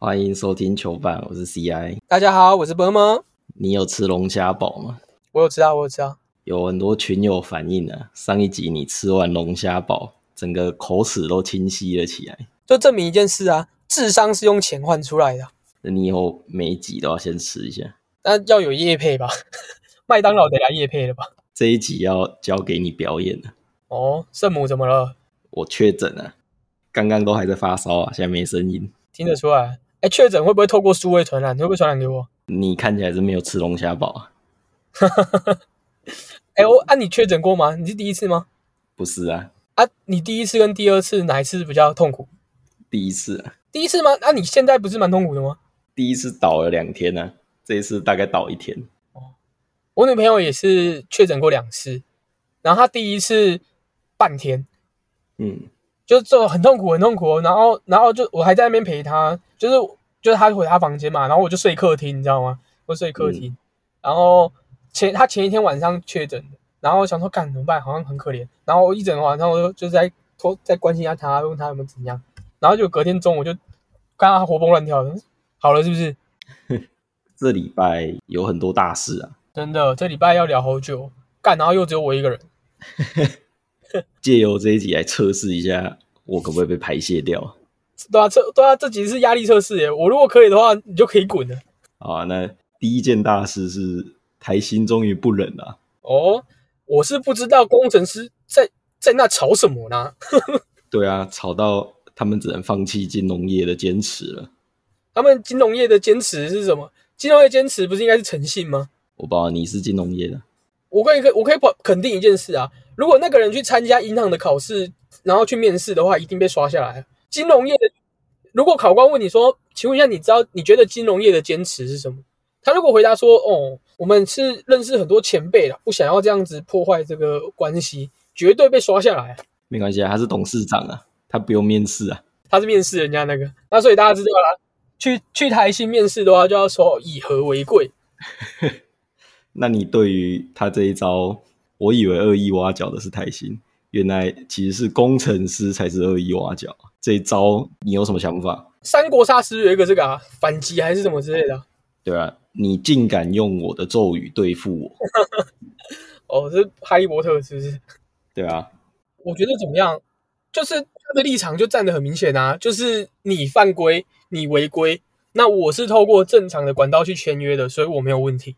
欢迎收听球板，我是 CI。大家好，我是伯伯。你有吃龙虾堡吗？我有吃啊，我有吃啊。有很多群友反映啊，上一集你吃完龙虾堡，整个口齿都清晰了起来。就证明一件事啊，智商是用钱换出来的。那你以后每一集都要先吃一下。那要有叶配吧？麦当劳得来叶配了吧？这一集要交给你表演了。哦，圣母怎么了？我确诊了，刚刚都还在发烧啊，现在没声音，听得出来。哎，确诊会不会透过数位传染？你会不会传染给我？你看起来是没有吃龙虾堡啊。哎，我啊，你确诊过吗？你是第一次吗？不是啊。啊，你第一次跟第二次哪一次比较痛苦？第一次啊。第一次吗？那你现在不是蛮痛苦的吗？第一次倒了两天呢，这一次大概倒一天。哦，我女朋友也是确诊过两次，然后她第一次半天，嗯。就这很痛苦，很痛苦。然后，然后就我还在那边陪他，就是就是他回他房间嘛，然后我就睡客厅，你知道吗？我睡客厅。然后前他前一天晚上确诊的，然后想说干怎么办？好像很可怜。然后一整个晚上我就就在托在关心一下他，问他有没有怎样。然后就隔天中午就看到他活蹦乱跳的，好了是不是？这礼拜有很多大事啊！真的，这礼拜要聊好久干，然后又只有我一个人。借由这一集来测试一下，我可不可以被排泄掉？对啊，测对啊，这集是压力测试耶。我如果可以的话，你就可以滚了。啊，那第一件大事是台新终于不忍了。哦，我是不知道工程师在在那吵什么呢？对啊，吵到他们只能放弃金融业的坚持了。他们金融业的坚持是什么？金融业坚持不是应该是诚信吗？我不知道你是金融业的，我可以可我可以肯定一件事啊。如果那个人去参加银行的考试，然后去面试的话，一定被刷下来。金融业的，如果考官问你说：“请问一下，你知道你觉得金融业的坚持是什么？”他如果回答说：“哦，我们是认识很多前辈了，不想要这样子破坏这个关系，绝对被刷下来。”没关系啊，他是董事长啊，他不用面试啊，他是面试人家那个。那所以大家知道了，去去台新面试的话，就要说以和为贵。那你对于他这一招？我以为恶意挖角的是泰新，原来其实是工程师才是恶意挖角。这一招你有什么想法？三国杀是有一个这个啊，反击还是什么之类的？对啊，你竟敢用我的咒语对付我？哦，是哈利波特是不是？对啊，我觉得怎么样？就是他的立场就站得很明显啊，就是你犯规，你违规，那我是透过正常的管道去签约的，所以我没有问题。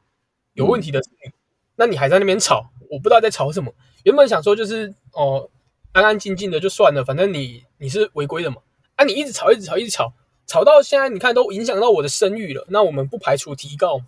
有问题的是你，那你还在那边吵。我不知道在吵什么。原本想说就是哦，安安静静的就算了，反正你你是违规的嘛。啊，你一直吵，一直吵，一直吵，吵到现在，你看都影响到我的声誉了。那我们不排除提告。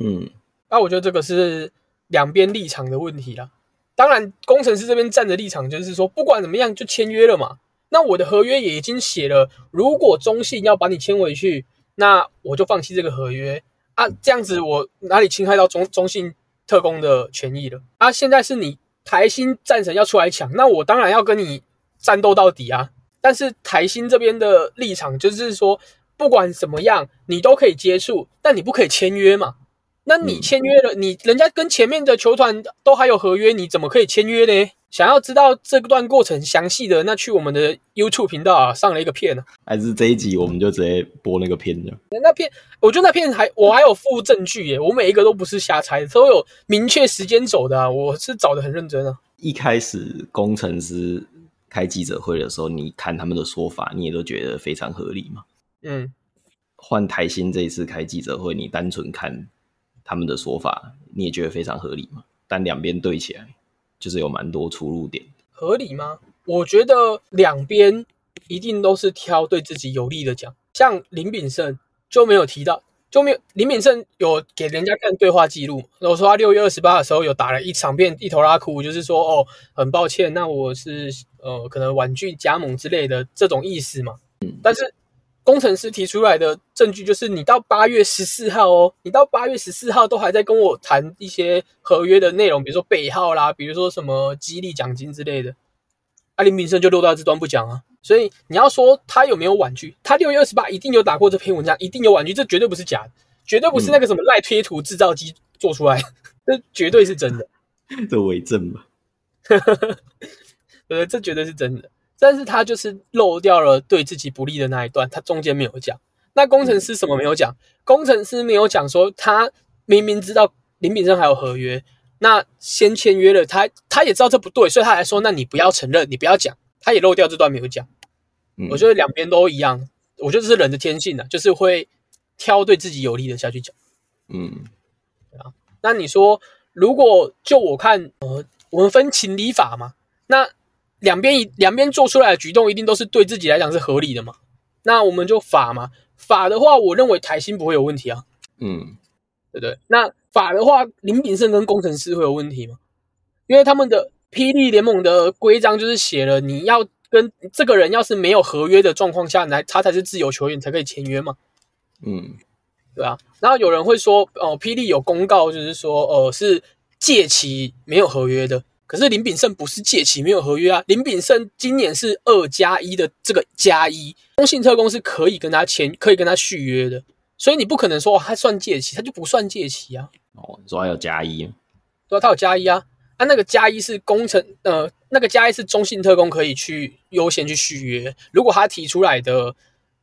嗯，那我觉得这个是两边立场的问题啦。当然，工程师这边站的立场就是说，不管怎么样就签约了嘛。那我的合约也已经写了，如果中信要把你签回去，那我就放弃这个合约啊。这样子我哪里侵害到中中信？特工的权益了啊！现在是你台新战神要出来抢，那我当然要跟你战斗到底啊！但是台新这边的立场就是说，不管怎么样，你都可以接触，但你不可以签约嘛。那你签约了，你人家跟前面的球团都还有合约，你怎么可以签约呢？想要知道这段过程详细的，那去我们的 YouTube 频道啊，上了一个片呢。还是这一集我们就直接播那个片的。那片，我觉得那片还我还有附证据耶，我每一个都不是瞎猜，都有明确时间走的啊，我是找的很认真啊。一开始工程师开记者会的时候，你看他们的说法，你也都觉得非常合理嘛？嗯。换台新这一次开记者会，你单纯看。他们的说法你也觉得非常合理吗？但两边对起来就是有蛮多出入点，合理吗？我觉得两边一定都是挑对自己有利的讲。像林炳胜就没有提到，就没有林炳胜有给人家看对话记录，我说他六月二十八的时候有打了一场片，一头拉哭，就是说哦，很抱歉，那我是呃可能婉拒加盟之类的这种意思嘛。嗯，但是。工程师提出来的证据就是，你到八月十四号哦，你到八月十四号都还在跟我谈一些合约的内容，比如说背号啦，比如说什么激励奖金之类的。阿林炳胜就漏到这端不讲啊，所以你要说他有没有婉拒，他六月二十八一定有打过这篇文章，一定有婉拒，这绝对不是假的，绝对不是那个什么赖贴图制造机做出来，这绝对是真的，这伪证吧？呃，这绝对是真的。但是他就是漏掉了对自己不利的那一段，他中间没有讲。那工程师什么没有讲？工程师没有讲说他明明知道林炳生还有合约，那先签约了，他他也知道这不对，所以他还说，那你不要承认，你不要讲，他也漏掉这段没有讲。嗯我觉得两边都一样，我觉得这是人的天性的、就是会挑对自己有利的下去讲。嗯啊那你说，如果就我看，呃，我们分情理法嘛，那两边一两边做出来的举动一定都是对自己来讲是合理的嘛？那我们就法嘛，法的话，我认为台新不会有问题啊，嗯对不对？那法的话，林炳胜跟工程师会有问题吗？因为他们的霹雳联盟的规章就是写了，你要跟这个人要是没有合约的状况下，来他才是自由球员才可以签约嘛。嗯对啊，然后有人会说，哦、霹雳有公告，就是说，呃，是借期没有合约的。可是林炳胜不是借期没有合约啊，林炳胜今年是二加一的这个加一，中信特工是可以跟他签，可以跟他续约的，所以你不可能说、哦、他算借期，他就不算借期啊，哦，你说还有加一，对啊，他有加一啊，啊，那个加一是工程，呃，那个加一是中信特工可以去优先去续约，如果他提出来的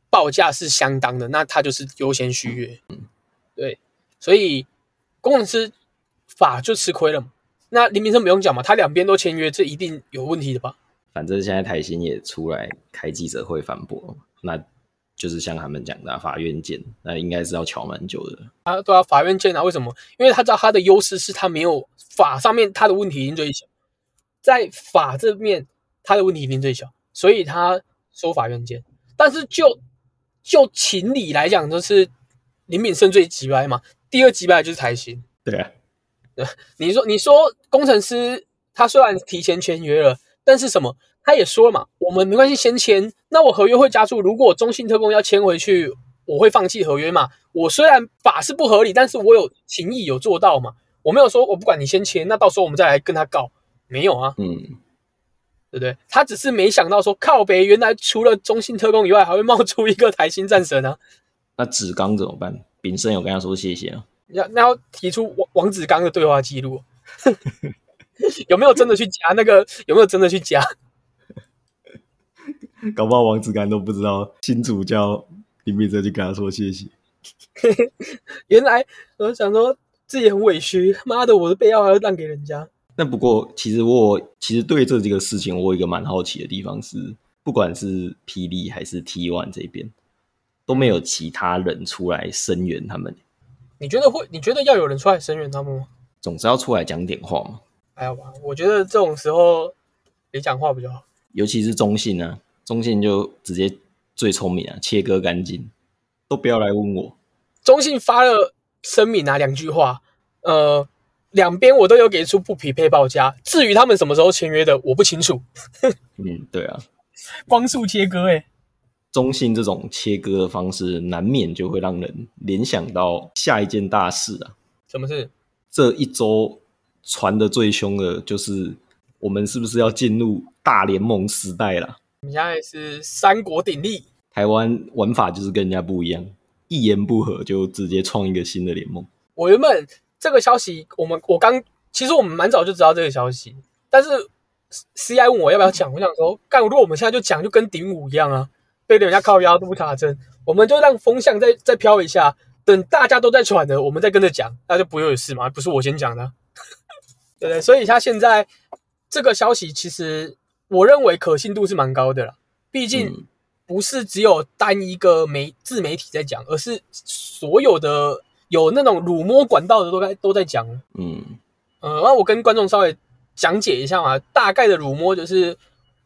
报价是相当的，那他就是优先续约。嗯。对，所以工程师法就吃亏了嘛。那林明生不用讲嘛，他两边都签约，这一定有问题的吧？反正现在台新也出来开记者会反驳，那就是像他们讲的、啊、法院见，那应该是要瞧蛮久的。啊，对啊，法院见啊，为什么？因为他知道他的优势是他没有法上面他的问题已经最小，在法这面他的问题已经最小，所以他收法院见。但是就就情理来讲，就是林敏胜最急掰嘛，第二急掰就是台新。对啊，你说你说工程师他虽然提前签约了，但是什么？他也说了嘛，我们没关系先签，那我合约会加注，如果中信特工要签回去，我会放弃合约嘛。我虽然法是不合理，但是我有情义有做到嘛。我没有说我不管你先签，那到时候我们再来跟他告，没有啊，嗯，对不对？他只是没想到说靠北原来除了中信特工以外，还会冒出一个台新战神啊。那子刚怎么办？炳生有跟他说谢谢啊？要那要提出王王子刚的对话记录，有没有真的去加那个？有没有真的去加？搞不好王子刚都不知道新主教林明哲就跟他说谢谢。原来我想说自己很委屈，妈的，我的备药还要让给人家。那不过，其实我其实对这几个事情，我有一个蛮好奇的地方是，不管是霹雳还是 T One 这边，都没有其他人出来声援他们，你觉得会？你觉得要有人出来声援他们吗？总是要出来讲点话嘛。还好吧，我觉得这种时候别讲话比较好。尤其是中信啊，中信就直接最聪明啊，切割干净，都不要来问我。中信发了声明啊，两句话，呃，两边我都有给出不匹配报价。至于他们什么时候签约的，我不清楚。嗯，对啊，光速切割、欸，中信这种切割的方式，难免就会让人联想到下一件大事啊。什么事？这一周传的最凶的就是我们是不是要进入大联盟时代了？我们现在是三国鼎立，台湾玩法就是跟人家不一样，一言不合就直接创一个新的联盟。我原本这个消息，我们我刚其实我们蛮早就知道这个消息，但是 C I 问我要不要讲，我想说，干，如果我们现在就讲，就跟顶五一样啊，被人家靠腰都不卡针，我们就让风向再再飘一下，等大家都在喘了，我们再跟着讲，那就不会有事嘛，不是我先讲的啊，对不对？所以他现在这个消息，其实我认为可信度是蛮高的啦，毕竟嗯不是只有单一个媒自媒体在讲，而是所有的有那种辱摸管道的都在都在讲。嗯呃，那我跟观众稍微讲解一下嘛，大概的辱摸就是，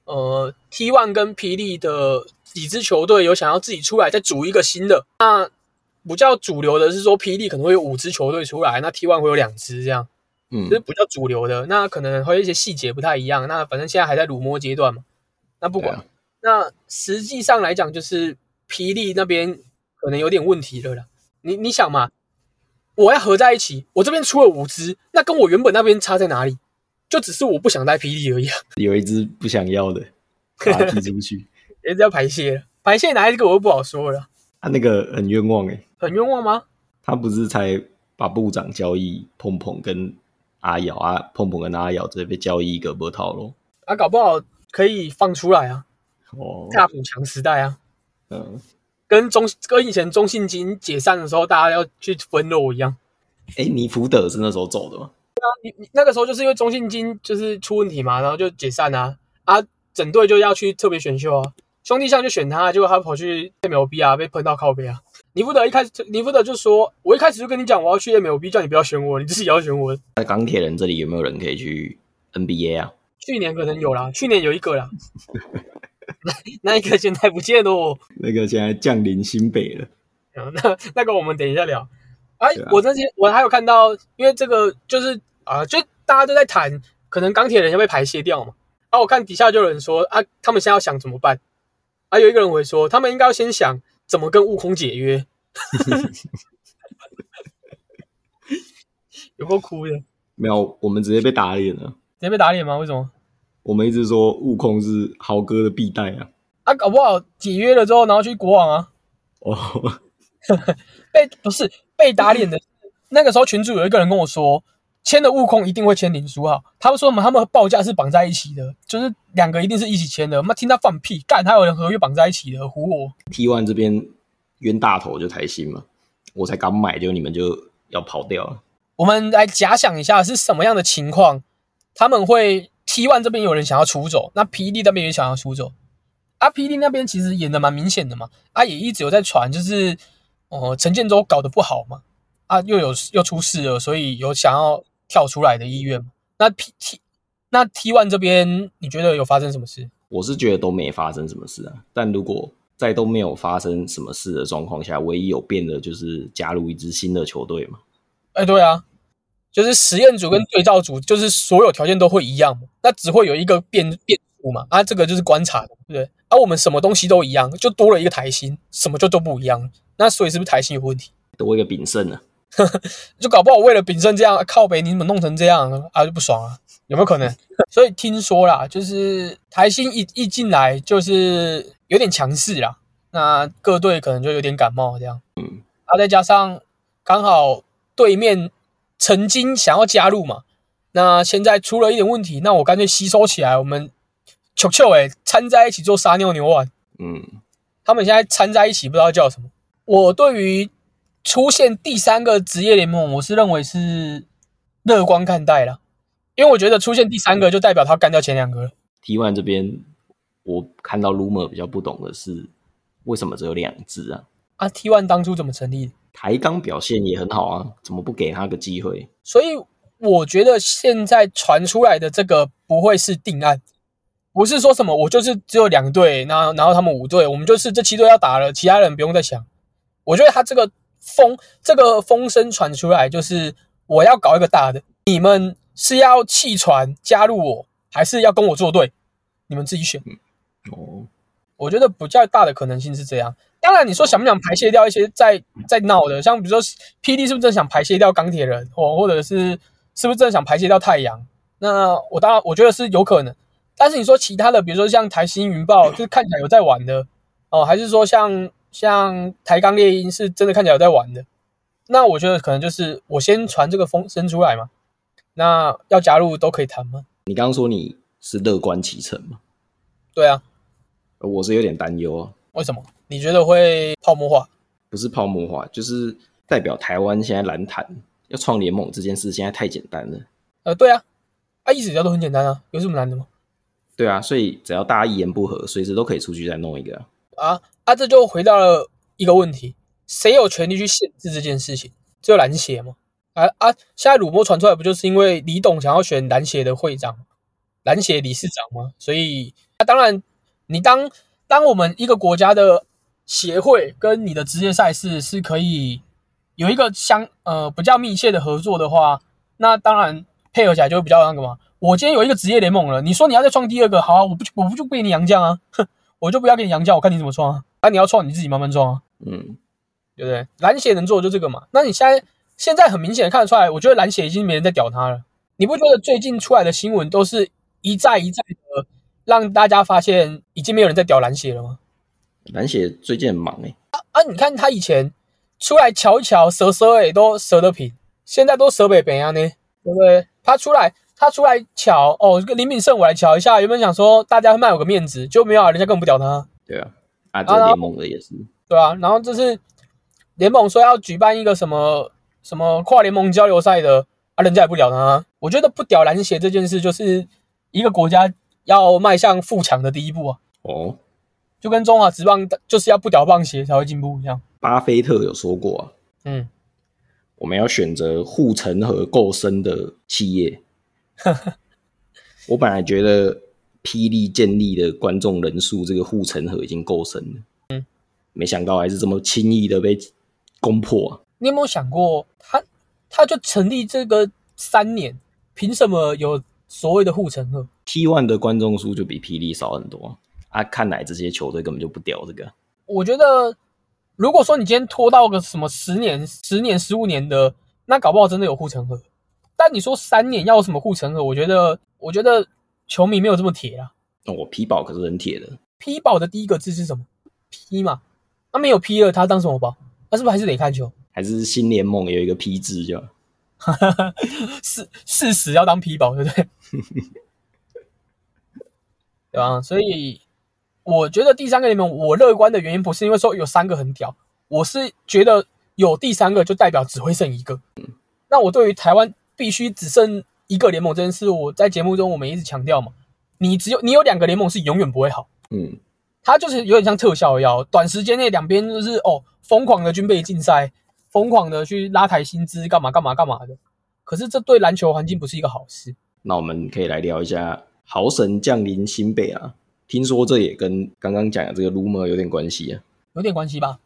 呃，T One 跟霹雳的几支球队有想要自己出来再组一个新的，那比较主流的是说霹雳可能会有五支球队出来，那 T One 会有两支这样，嗯这是比较主流的。那可能会有一些细节不太一样，那反正现在还在辱没阶段嘛，那不管。啊那实际上来讲，就是霹雳那边可能有点问题了啦。你你想嘛，我要合在一起，我这边出了五支，那跟我原本那边差在哪里？就只是我不想带霹雳而已啊，有一只不想要的，把它踢出去，人家要排泄了，排泄哪一个我就不好说了，他、那个很冤枉诶、很冤枉吗？他不是才把部长交易碰碰跟阿瑶啊，碰碰跟阿瑶直接被交易一个波套咯。啊，搞不好可以放出来啊，哦，大补强时代啊，嗯，跟中跟以前中信金解散的时候，大家要去分肉一样。哎，尼福德是那时候走的吗？对啊，你你那个时候就是因为中信金就是出问题嘛，然后就解散啊。啊，整队就要去特别选秀啊，兄弟象就选他，结果他跑去 MLB 啊，被喷到靠背啊。尼福德一开始，尼福德就说：“我一开始就跟你讲，我要去 MLB，叫你不要选我，你自己要选我。”在钢铁人这里有没有人可以去 NBA 啊？去年可能有啦，去年有一个啦，那 那一个现在不见了。那个现在降临新北了。那那个我们等一下聊。哎，我那天我还有看到，因为这个就是啊，就大家都在谈，可能钢铁人要被排泄掉嘛。啊，我看底下就有人说啊，他们现在要想怎么办？啊，有一个人会说，他们应该要先想。怎么跟悟空解约？有够哭的。没有，我们直接被打脸了。直接被打脸吗？为什么？我们一直说悟空是豪哥的必带啊。啊，搞不好解约了之后，然后去国王啊。哦。被不是被打脸的。那个时候群主有一个人跟我说。签的悟空一定会签林书豪，他们说嘛，他们报价是绑在一起的，就是两个一定是一起签的。妈听他放屁，干他有人合约绑在一起的，唬我。T one 这边冤大头就台新嘛，我才刚买就你们就要跑掉了。我们来假想一下是什么样的情况，他们会 T one 这边有人想要出走，那 PD 那边也想要出走。啊，PD 那边其实演的蛮明显的嘛，啊也一直有在传，就是哦陈建州搞得不好嘛，啊又有又出事了，所以有想要。跳出来的意愿那 P T 那 T one 这边你觉得有发生什么事？我是觉得都没发生什么事啊。但如果在都没有发生什么事的状况下，唯一有变的就是加入一支新的球队嘛。哎，对啊，就是实验组跟对照组，就是所有条件都会一样嘛。那只会有一个变变数嘛。啊，这个就是观察的，对不对？而我们什么东西都一样，就多了一个台新，什么就都不一样。那所以是不是台新有问题？多一个丙胜呢？就搞不好为了炳胜这样靠北，你怎么弄成这样啊？就不爽啊？有没有可能？所以听说啦，就是台新一一进来就是有点强势啦，那各队可能就有点感冒这样。嗯，啊，再加上刚好对面曾经想要加入嘛，那现在出了一点问题，那我干脆吸收起来，我们球球诶掺在一起做撒尿牛丸。嗯，他们现在掺在一起，不知道叫什么。我对于。出现第三个职业联盟，我是认为是乐观看待了，因为我觉得出现第三个就代表他干掉前两个了。T one 这边，我看到 rumor 比较不懂的是，为什么只有两只啊？啊，T one 当初怎么成立？台钢表现也很好啊，怎么不给他个机会？所以我觉得现在传出来的这个不会是定案，不是说什么我就是只有两队，然后然后他们五队，我们就是这七队要打了，其他人不用再想。我觉得他这个。风这个风声传出来，就是我要搞一个大的，你们是要弃船加入我，还是要跟我作对？你们自己选。哦，我觉得比较大的可能性是这样。当然，你说想不想排泄掉一些在在闹的，像比如说 PD 是不是真想排泄掉钢铁人，或或者是是不是真想排泄掉太阳？那我当然我觉得是有可能。但是你说其他的，比如说像台新云豹，就是看起来有在玩的哦，还是说像？像台钢猎鹰是真的看起来有在玩的，那我觉得可能就是我先传这个风声出来嘛。那要加入都可以谈吗？你刚刚说你是乐观其成吗？对啊，我是有点担忧啊。为什么？你觉得会泡沫化？不是泡沫化，就是代表台湾现在篮坛要创联盟这件事现在太简单了。呃，对啊，啊，意思都很简单啊，有什么难的吗？对啊，所以只要大家一言不合，随时都可以出去再弄一个啊。啊啊这就回到了一个问题：谁有权利去限制这件事情？只有篮协吗？啊啊！现在鲁波传出来，不就是因为李董想要选篮协的会长、篮协理事长吗？所以，那当然，你当当我们一个国家的协会跟你的职业赛事是可以有一个相呃比较密切的合作的话，那当然配合起来就会比较那个嘛。我今天有一个职业联盟了，你说你要再创第二个，好，啊，我不我不就被你杨绛啊？哼，我就不要给你杨教，我看你怎么创啊！啊，你要创你自己慢慢创啊，嗯，对不对？篮协能做的就这个嘛。那你现在现在很明显的看得出来，我觉得篮协已经没人在屌他了。你不觉得最近出来的新闻都是一再一再的让大家发现已经没有人在屌篮协了吗？篮协最近很忙哎。啊啊！你看他以前出来瞧一瞧，蛇蛇哎都蛇得平，现在都蛇北北啊呢，对不对？他出来他出来瞧哦，这个林敏胜我来瞧一下，原本想说大家卖我个面子，就没有啊，人家根本不屌他。对啊。啊，这联盟的也是对啊，然后这是联盟说要举办一个什么什么跨联盟交流赛的啊，人家也不屌他。我觉得不屌篮协这件事，就是一个国家要迈向富强的第一步啊。哦，就跟中华职棒就是要不屌棒协才会进步一样。巴菲特有说过啊，嗯，我们要选择护城河够深的企业。我本来觉得霹雳建立的观众人数，这个护城河已经够深了，嗯，没想到还是这么轻易的被攻破啊！你有没有想过，他他就成立这个三年，凭什么有所谓的护城河？T one 的观众数就比霹雳少很多啊！看来这些球队根本就不屌这个。我觉得，如果说你今天拖到个什么十年、十年、十五年的，那搞不好真的有护城河。但你说三年要有什么护城河？我觉得，我觉得球迷没有这么铁啊。哦，我皮宝可是很铁的，皮宝的第一个字是什么？？P 嘛，那、没有 P 了，他当什么宝？那是不是还是得看球？还是新联盟有一个 P 字叫事事实要当 P 宝，对不对？对吧？所以我觉得第三个联盟，我乐观的原因不是因为说有三个很屌，我是觉得有第三个就代表只会剩一个。那我对于台湾必须只剩一个联盟这件事，我在节目中我们一直强调嘛，你只有你有两个联盟是永远不会好，嗯，它就是有点像特效药，短时间内两边就是哦疯狂的军备竞赛，疯狂的去拉抬薪资，干嘛干嘛干嘛的。可是这对篮球环境不是一个好事。那我们可以来聊一下豪神降临新北啊，听说这也跟刚刚讲的这个 rumor 有点关系啊。有点关系吧？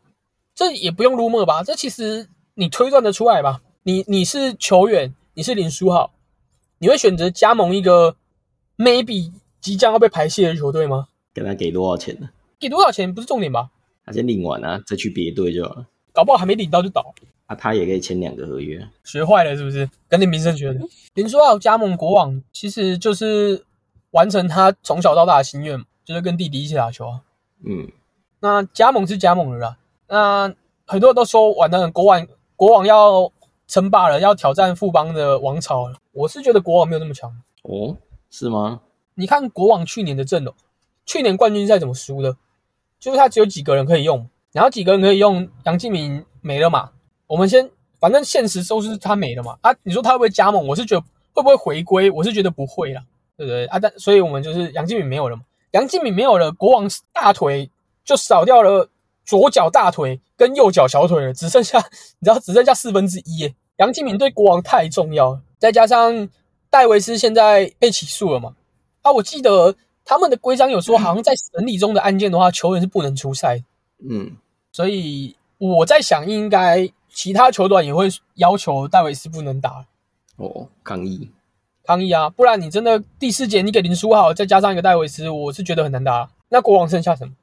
这也不用 rumor 吧？这其实你推断得出来吧？你你是球员，你是林书豪，你会选择加盟一个 maybe 即将要被排泄的球队吗？跟他给多少钱呢？给多少钱不是重点吧？他先领完啊，再去别队就好了。搞不好还没领到就倒，啊，他也可以签两个合约。学坏了是不是？跟林明生学的。林书豪加盟国网，其实就是完成他从小到大的心愿嘛，就是跟弟弟一起打球啊。嗯，那加盟是加盟了啦，那很多人都说完了，国王国王要称霸了，要挑战富邦的王朝了。我是觉得国王没有那么强。哦，是吗？你看国王去年的阵容，去年冠军赛怎么输的？就是他只有几个人可以用，然后几个人可以用，杨敬明没了嘛。我们先，反正现实都是他没了嘛。啊，你说他会不会加盟？我是觉得会不会回归？我是觉得不会啦，对不对啊？但所以我们就是杨敬敏没有了嘛。杨敬敏没有了，国王大腿就少掉了左脚大腿跟右脚小腿了，只剩下你知道只剩下四分之一耶。杨敬敏对国王太重要了，再加上戴维斯现在被起诉了嘛。啊，我记得他们的规章有说，好像在审理中的案件的话，球员是不能出赛。嗯，所以我在想，应该其他球队也会要求戴维斯不能打哦，抗议。抗议啊，不然你真的第四节你给林书豪再加上一个戴维斯，我是觉得很难打。那国王剩下什么？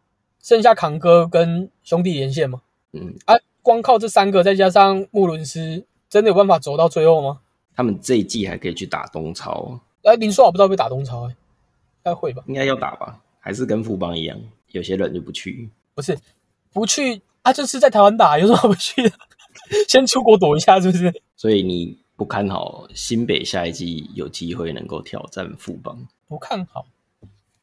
剩下扛哥跟兄弟连线嘛？嗯，啊，光靠这三个再加上穆伦斯，真的有办法走到最后吗？他们这一季还可以去打东超，哎，林书豪不知道会打东超、欸，应该会吧？应该要打吧？还是跟富邦一样，有些人就不去。不是不去啊，就是在台湾打，有什么好不去的？先出国躲一下，是不是？所以你不看好新北下一季有机会能够挑战富邦？不看好，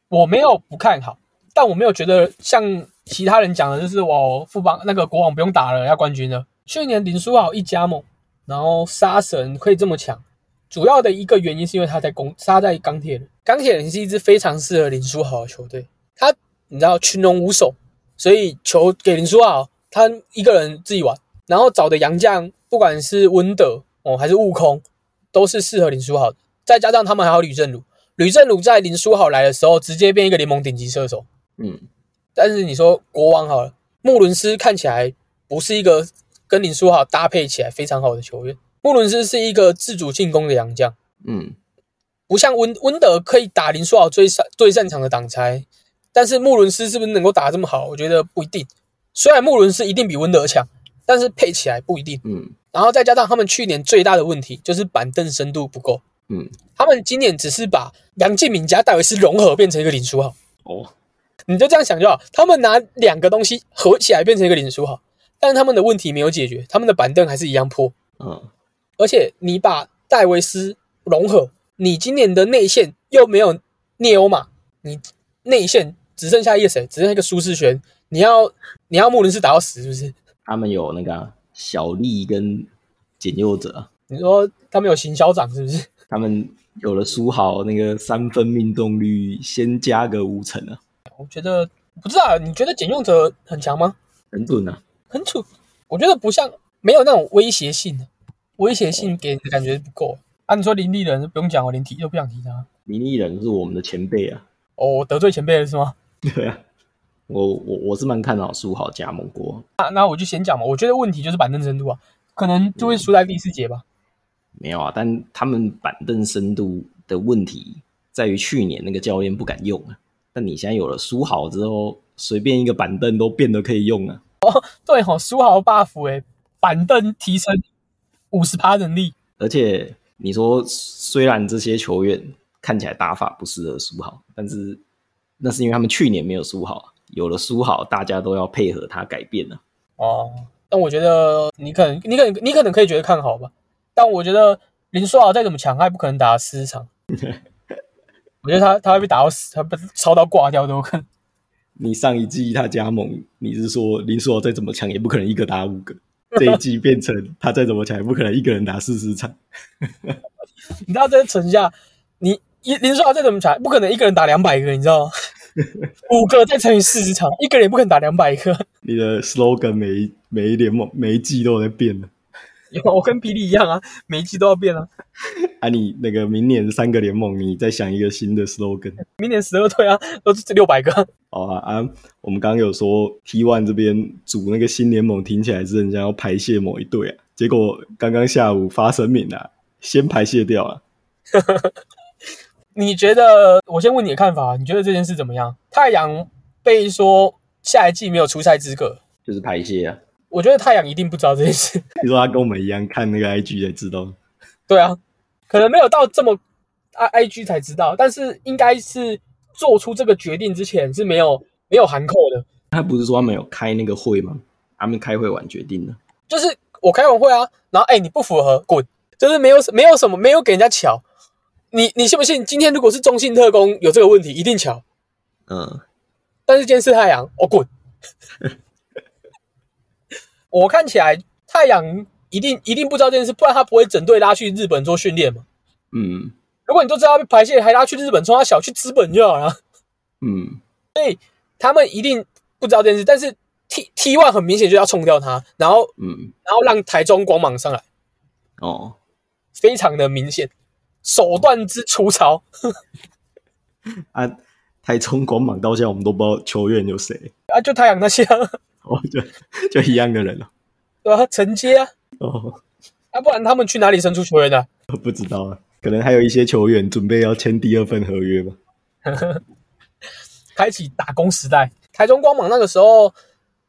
我没有不看好，但我没有觉得像其他人讲的，就是我富邦那个国王不用打了，要冠军了。去年林书豪一加盟，然后杀神可以这么强，主要的一个原因是因为他在攻杀在钢铁人，钢铁人是一支非常适合林书豪的球队，他你知道群龙无首，所以球给林书豪，他一个人自己玩，然后找的洋将不管是温德哦还是悟空，都是适合林书豪的，再加上他们还有吕正儒。吕正儒在林书豪来的时候，直接变一个联盟顶级射手。嗯，但是你说国王好了，穆伦斯看起来不是一个跟林书豪搭配起来非常好的球员。穆伦斯是一个自主进攻的洋将，嗯，不像温温德可以打林书豪最擅最擅长的挡拆，但是穆伦斯是不是能够打得这么好？我觉得不一定。虽然穆伦斯一定比温德强，但是配起来不一定。嗯，然后再加上他们去年最大的问题就是板凳深度不够。嗯，他们今年只是把杨敬敏加戴维斯融合变成一个林书豪，哦，你就这样想就好。他们拿两个东西合起来变成一个林书豪，但是他们的问题没有解决，他们的板凳还是一样破。嗯，而且你把戴维斯融合，你今年的内线又没有聂欧马，你内线只剩下一个谁？只剩下一个舒适权你要你要穆伦斯打到死是不是？他们有那个啊小丽跟简佑哲啊，你说他们有行销长是不是？他们有了苏豪那个三分命中率，先加个五成啊，我觉得不知道，你觉得简用者很强吗？很准啊。很准，我觉得不像没有那种威胁性，威胁性给人的感觉不够。啊，你说林立人不用讲，我连提都不想提他。林立人是我们的前辈啊，哦，我得罪前辈了是吗？对啊，我我我是蛮看好苏豪加盟过，那那我就先讲嘛，我觉得问题就是板凳深度啊，可能就会输在第四节吧。没有啊，但他们板凳深度的问题在于去年那个教练不敢用啊，但你现在有了书豪之后，随便一个板凳都变得可以用啊。哦对吼、苏豪 buff 哎、板凳提升五十趴能力，而且你说，虽然这些球员看起来打法不适合苏豪，但是那是因为他们去年没有苏豪，有了书豪，大家都要配合他改变了。哦，但我觉得你可能你可能你可能可以觉得看好吧，但我觉得林书豪再怎么强，他也不可能打四十场。我觉得他他会被打到死，他被超到挂掉都有可能。你上一季他加盟，你是说林书豪再怎么强，也不可能一个打五个。这一季变成他再怎么强，也不可能一个人打四十场。你知道这城下，你一林书豪再怎么强，不可能一个人打两百个，你知道吗？五个再乘以四十场，一个人也不可能打两百个。你的 slogan 每一每一联盟每一季都在变的。有 我跟霹雳一样啊，每一季都要变啊。啊，你那个明年三个联盟，你再想一个新的 slogan。明年十二队啊，都是六百个。好啊啊！我们刚刚有说 T One 这边组那个新联盟，听起来是人家要排泄某一队啊，结果刚刚下午发声明啊，先排泄掉了。你觉得？我先问你的看法，你觉得这件事怎么样？太阳被说下一季没有出赛资格，就是排泄啊。我觉得太阳一定不知道这件事。你说他跟我们一样看那个 IG 才知道，对啊，可能没有到这么 I IG 才知道，但是应该是做出这个决定之前是没有没有含扣的。他不是说他们有开那个会吗？他们开会完决定的。就是我开完会啊，然后哎、你不符合滚，就是没有没有什么没有给人家瞧。你你信不信？今天如果是中信特工有这个问题，一定瞧。嗯，但是今天是太阳，我、滚。我看起来太阳一定一定不知道这件事，不然他不会整队拉去日本做训练嘛。嗯。如果你都知道被排泄，还拉去日本，冲他小去资本就好了。嗯，所以他们一定不知道这件事，但是 T T one 很明显就要冲掉他，然后嗯，然后让台中光芒上来，哦，非常的明显，手段之粗糙。啊，台中光芒到现在我们都不知道球员有谁，啊，就太阳那些、啊，哦，就就一样的人了。对啊、承接啊，哦，啊，不然他们去哪里生出球员的、不知道啊，可能还有一些球员准备要签第二份合约吧。开启打工时代。台中光芒那个时候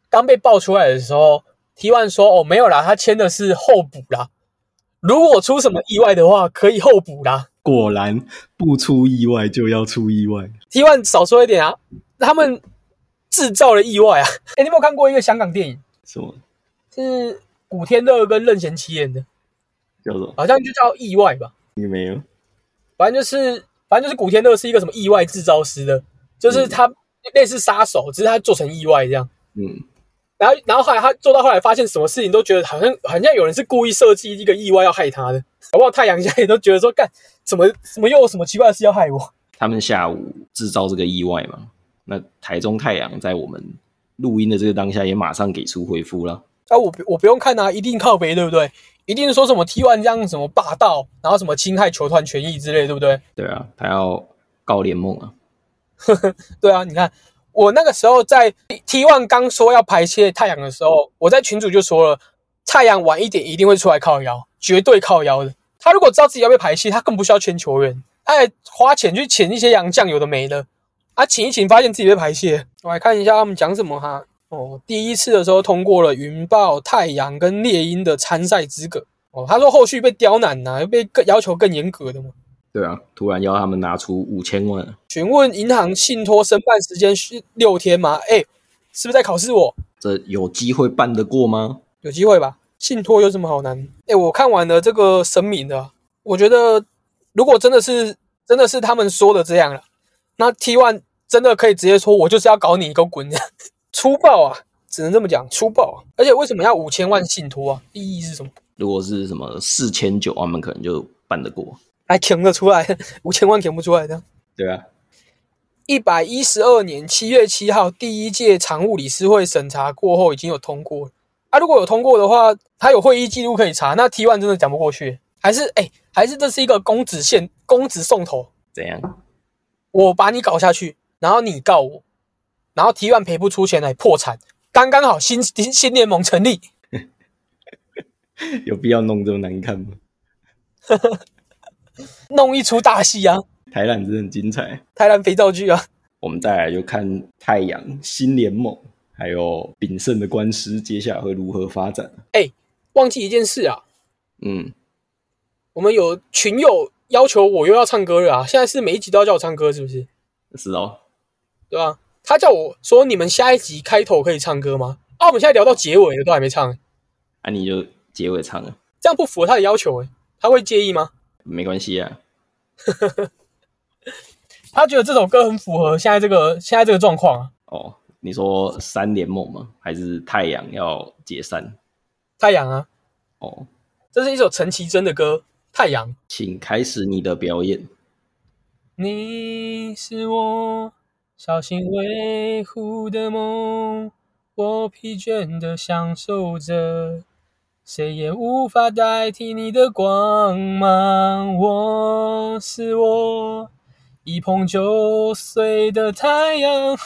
刚被爆出来的时候，T one 说：“哦，没有啦，他签的是候补啦。如果出什么意外的话，可以候补啦。果然不出意外就要出意外。”T one 少说一点啊，他们制造了意外啊！哎，你有没有看过一个香港电影？什么是古天乐跟任贤齐演的，叫做？好像就叫《意外》吧。你没有？反正就是，反正就是古天乐是一个什么意外制造师的，就是他类似杀手，只是他做成意外这样。嗯，然后，然后后来他做到后来，发现什么事情都觉得好像好像有人是故意设计一个意外要害他的，搞不好太阳现在也都觉得说，干什么什么又有什么奇怪的事要害我？他们下午制造这个意外嘛？那台中太阳在我们录音的这个当下也马上给出回复了。啊，我不我不用看啊，一定靠北，对不对？一定说什么 T one 这样什么霸道，然后什么侵害球团权益之类，对不对？对啊，他要告联盟啊。对啊，你看我那个时候在 T one 刚说要排泄太阳的时候，我在群主就说了，太阳晚一点一定会出来靠腰，绝对靠腰的。他如果知道自己要被排泄，他更不需要签球员，他还花钱去请一些洋将，有的没的。啊，请一请，发现自己被排泄。我来看一下他们讲什么哈。哦，第一次的时候通过了云豹、太阳跟猎鹰的参赛资格。哦，他说后续被刁难呐、被更要求更严格的嘛。对啊，突然要他们拿出五千万，询问银行信托申办时间是六天吗？哎，是不是在考试我？这有机会办得过吗？有机会吧？信托有什么好难？哎，我看完了这个声明的，我觉得如果真的是真的是他们说的这样了，那 T one 真的可以直接说，我就是要搞你，给我滚！粗暴啊，只能这么讲，粗暴啊！而且为什么要五千万信托啊？意义是什么？如果是什么四千九，他们可能就办得过。还填得出来，五千万填不出来的。对啊，一百一十二年七月七号，第一届常务理事会审查过后，已经有通过了啊。如果有通过的话，他有会议记录可以查。那 T one 真的讲不过去，还是哎，还是这是一个公子线，公子送头。怎样？我把你搞下去，然后你告我，然后 T one 赔不出钱来破产，刚刚好新新新联盟成立。有必要弄这么难看吗？弄一出大戏啊！台南真的很精彩，台南肥皂剧啊！我们再来就看太阳新联盟，还有炳胜的官司，接下来会如何发展？哎，忘记一件事啊！嗯，我们有群友要求我又要唱歌了啊！现在是每一集都要叫我唱歌，是不是？是哦，对吧？他叫我说：“你们下一集开头可以唱歌吗？”啊，我们现在聊到结尾了，都还没唱。啊，你就结尾唱了，这样不符合他的要求哎，他会介意吗？没关系啊。他觉得这首歌很符合现在这个现在这个状况啊。哦，你说三联盟吗？还是太阳要解散？太阳啊。哦，这是一首陈绮贞的歌《太阳》。请开始你的表演。你是我小心维护的梦，我疲倦的享受着。谁也无法代替你的光芒。我是我，一碰就碎的太阳。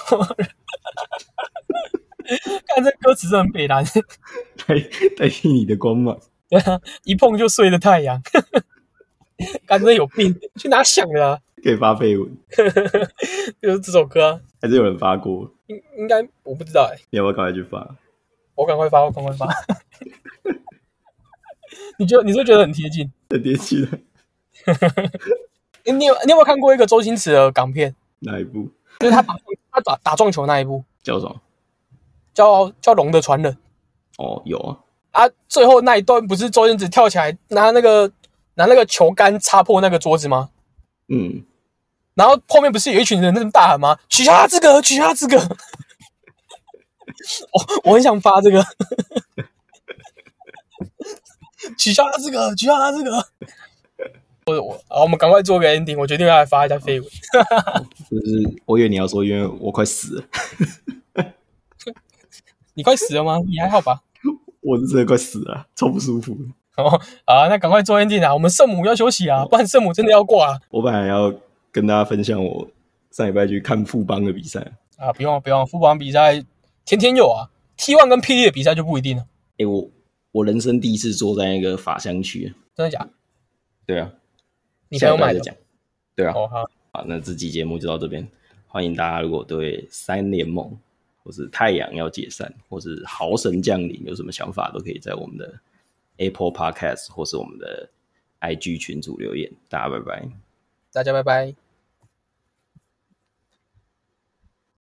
看这歌词是很北蓝，代代替你的光芒。对啊，一碰就碎的太阳。感觉有病，去哪想的？可以发绯闻，就是这首歌，还是有人发过？应应该我不知道哎。你要不要赶快去发？我赶快发，我赶快发。你觉得你是觉得很贴近？很贴近。你你有你有没有看过一个周星驰的港片？哪一部？就是他打他打打撞球那一部。叫什么？叫叫《龙的传人》。哦，有啊。啊，最后那一段不是周星驰跳起来拿那个拿那个球杆擦破那个桌子吗？嗯。然后后面不是有一群人那么大喊吗？取消他资格，取消他资格。我我很想发这个。取消他这个，取消他这个。我我好，我们赶快做个 ending。我决定要来发一下绯闻。就是我以为你要说，因为我快死了。你快死了吗？你还好吧？我是真的快死了，超不舒服。哦啊，那赶快做 ending 啊！我们圣母要休息啊，不然圣母真的要挂。我本来要跟大家分享我上礼拜去看富邦的比赛啊，不用不用，富邦比赛天天有啊。T one 跟霹雳的比赛就不一定了。哎我。我人生第一次坐在那个法香区，真的假？对啊，你朋友买的奖？对啊。哦好，好，那这期节目就到这边。欢迎大家，如果对三联盟或是太阳要解散，或是豪神降临有什么想法，都可以在我们的 Apple Podcast 或是我们的 IG 群组留言。大家拜拜，大家拜拜。